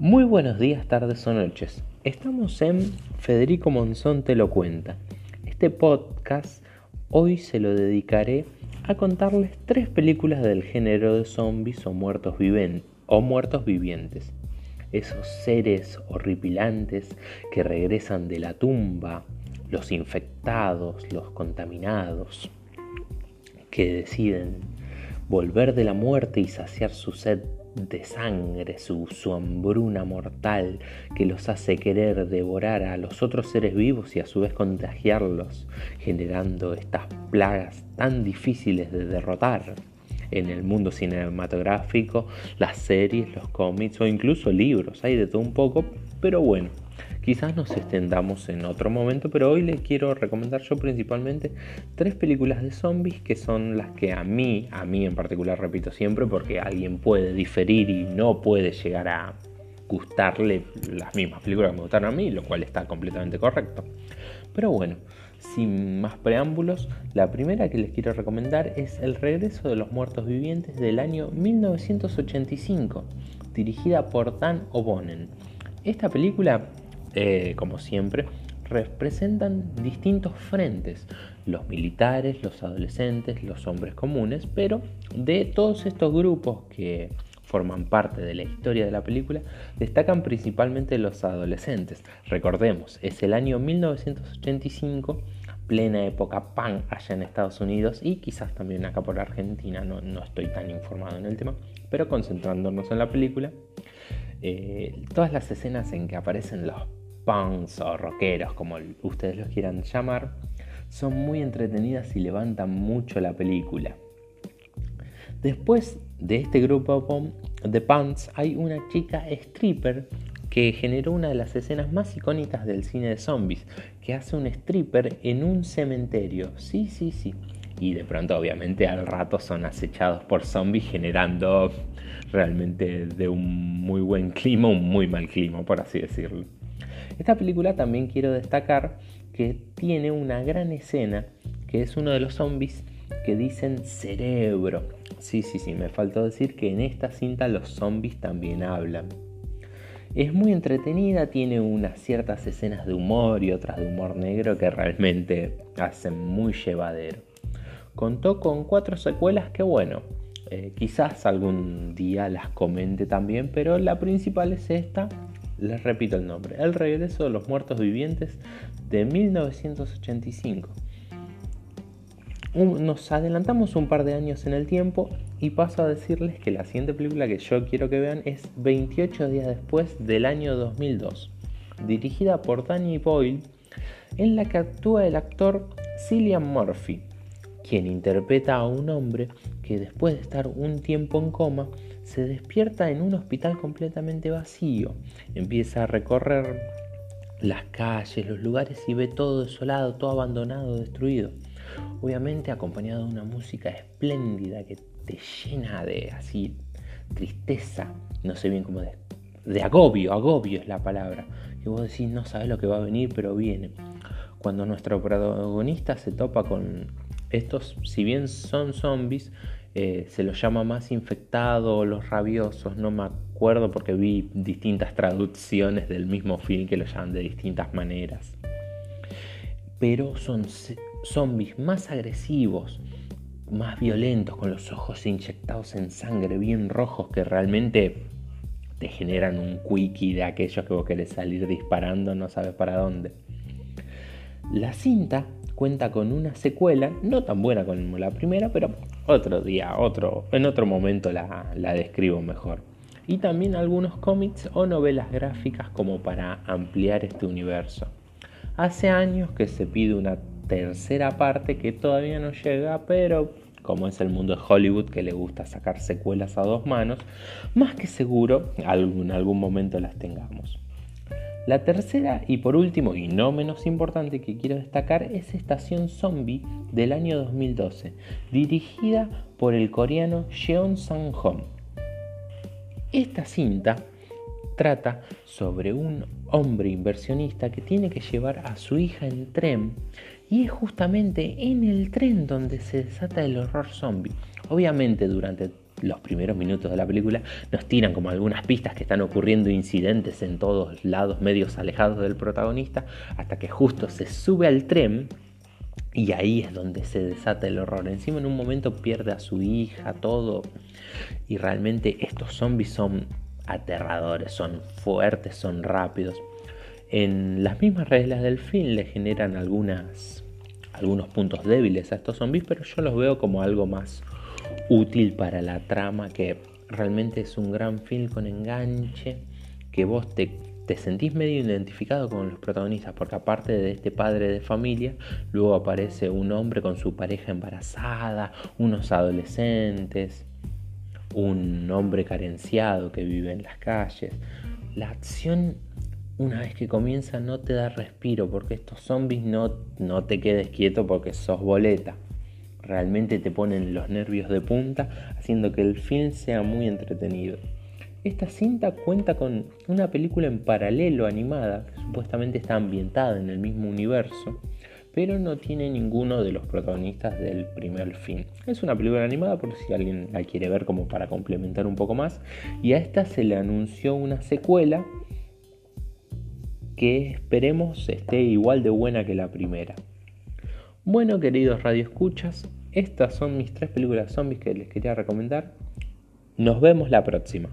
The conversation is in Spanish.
Muy buenos días, tardes o noches. Estamos en Federico Monzón te lo cuenta. Este podcast hoy se lo dedicaré a contarles tres películas del género de zombies o muertos, o muertos vivientes. Esos seres horripilantes que regresan de la tumba, los infectados, los contaminados, que deciden volver de la muerte y saciar su sed de sangre, su, su, hambruna mortal que los hace querer devorar a los otros seres vivos y a su vez contagiarlos, generando estas plagas tan difíciles de derrotar. En el mundo cinematográfico, las series, los cómics o incluso libros, hay de todo un poco, pero bueno, Quizás nos extendamos en otro momento, pero hoy les quiero recomendar yo principalmente tres películas de zombies que son las que a mí, a mí en particular repito siempre, porque alguien puede diferir y no puede llegar a gustarle las mismas películas que me gustaron a mí, lo cual está completamente correcto. Pero bueno, sin más preámbulos, la primera que les quiero recomendar es El regreso de los muertos vivientes del año 1985, dirigida por Dan O'Bonen. Esta película eh, como siempre, representan distintos frentes, los militares, los adolescentes, los hombres comunes, pero de todos estos grupos que forman parte de la historia de la película, destacan principalmente los adolescentes. Recordemos, es el año 1985, plena época pan allá en Estados Unidos y quizás también acá por Argentina, no, estoy tan informado en el tema, pero concentrándonos en la película, eh, todas las escenas en que aparecen los punks o rockeros, como ustedes los quieran llamar, son muy entretenidas y levantan mucho la película. Después de este grupo de punks hay una chica stripper que generó una de las escenas más icónicas del cine de zombies, que hace un stripper en un cementerio. Sí, sí, sí. Y de pronto obviamente al rato son acechados por zombies generando realmente de un muy buen clima, un muy mal clima, por así decirlo. Esta película también quiero destacar que tiene una gran escena que es uno de los zombies que dicen cerebro. Sí, sí, sí, me faltó decir que en esta cinta los zombies también hablan. Es muy entretenida, tiene unas ciertas escenas de humor y otras de humor negro que realmente hacen muy llevadero. Contó con cuatro secuelas que bueno, eh, quizás algún día las comente también, pero la principal es esta les repito el nombre, El regreso de los muertos vivientes de 1985. nos adelantamos un par de años en el tiempo y paso a decirles que la siguiente película que yo quiero que vean es 28 días después del año 2002, dirigida por Danny Boyle, en la que actúa el actor Cillian Murphy, quien interpreta a un hombre que después de estar un tiempo en coma, se despierta en un hospital completamente vacío. Empieza a recorrer las calles, los lugares y ve todo desolado, todo abandonado, destruido. Obviamente acompañado de una música espléndida que te llena de así tristeza, no sé bien cómo de, de agobio, agobio es la palabra. Que vos decís no sabes lo que va a venir, pero viene. Cuando nuestro protagonista se topa con estos, si bien son zombies, eh, se los llama más infectado los rabiosos, no me acuerdo porque vi distintas traducciones del mismo film que lo llaman de distintas maneras. Pero son zombies más agresivos, más violentos, con los ojos inyectados en sangre, bien rojos, que realmente te generan un quickie de aquellos que vos querés salir disparando, no sabes para dónde. La cinta cuenta con una secuela, no tan buena como la primera, pero otro día, otro, en otro momento la, la describo mejor. Y también algunos cómics o novelas gráficas como para ampliar este universo. Hace años que se pide una tercera parte que todavía no llega, pero como es el mundo de Hollywood que le gusta sacar secuelas a dos manos, más que seguro en algún momento las tengamos. La tercera y por último y no menos importante que quiero destacar es Estación Zombie del año 2012, dirigida por el coreano Jeon Sang-hom. Esta cinta trata sobre un hombre inversionista que tiene que llevar a su hija en tren y es justamente en el tren donde se desata el horror zombie. Obviamente durante los primeros minutos de la película nos tiran como algunas pistas que están ocurriendo incidentes en todos lados medios alejados del protagonista hasta que justo se sube al tren y ahí es donde se desata el horror. Encima en un momento pierde a su hija, todo. Y realmente estos zombies son aterradores, son fuertes, son rápidos. En las mismas reglas del film le generan algunas, algunos puntos débiles a estos zombies, pero yo los veo como algo más útil para la trama, que realmente es un gran film con enganche, que vos te, te sentís medio identificado con los protagonistas, porque aparte de este padre de familia, luego aparece un hombre con su pareja embarazada, unos adolescentes, un hombre carenciado que vive en las calles. La acción, una vez que comienza, no te da respiro, porque estos zombies no, no te quedes quieto porque sos boleta realmente te ponen los nervios de punta, haciendo que el film sea muy entretenido. Esta cinta cuenta con una película en paralelo animada, que supuestamente está ambientada en el mismo universo, pero no tiene ninguno de los protagonistas del primer film. Es una película animada por si alguien la quiere ver como para complementar un poco más, y a esta se le anunció una secuela que esperemos esté igual de buena que la primera. Bueno, queridos radioescuchas, estas son mis tres películas zombies que les quería recomendar. Nos vemos la próxima.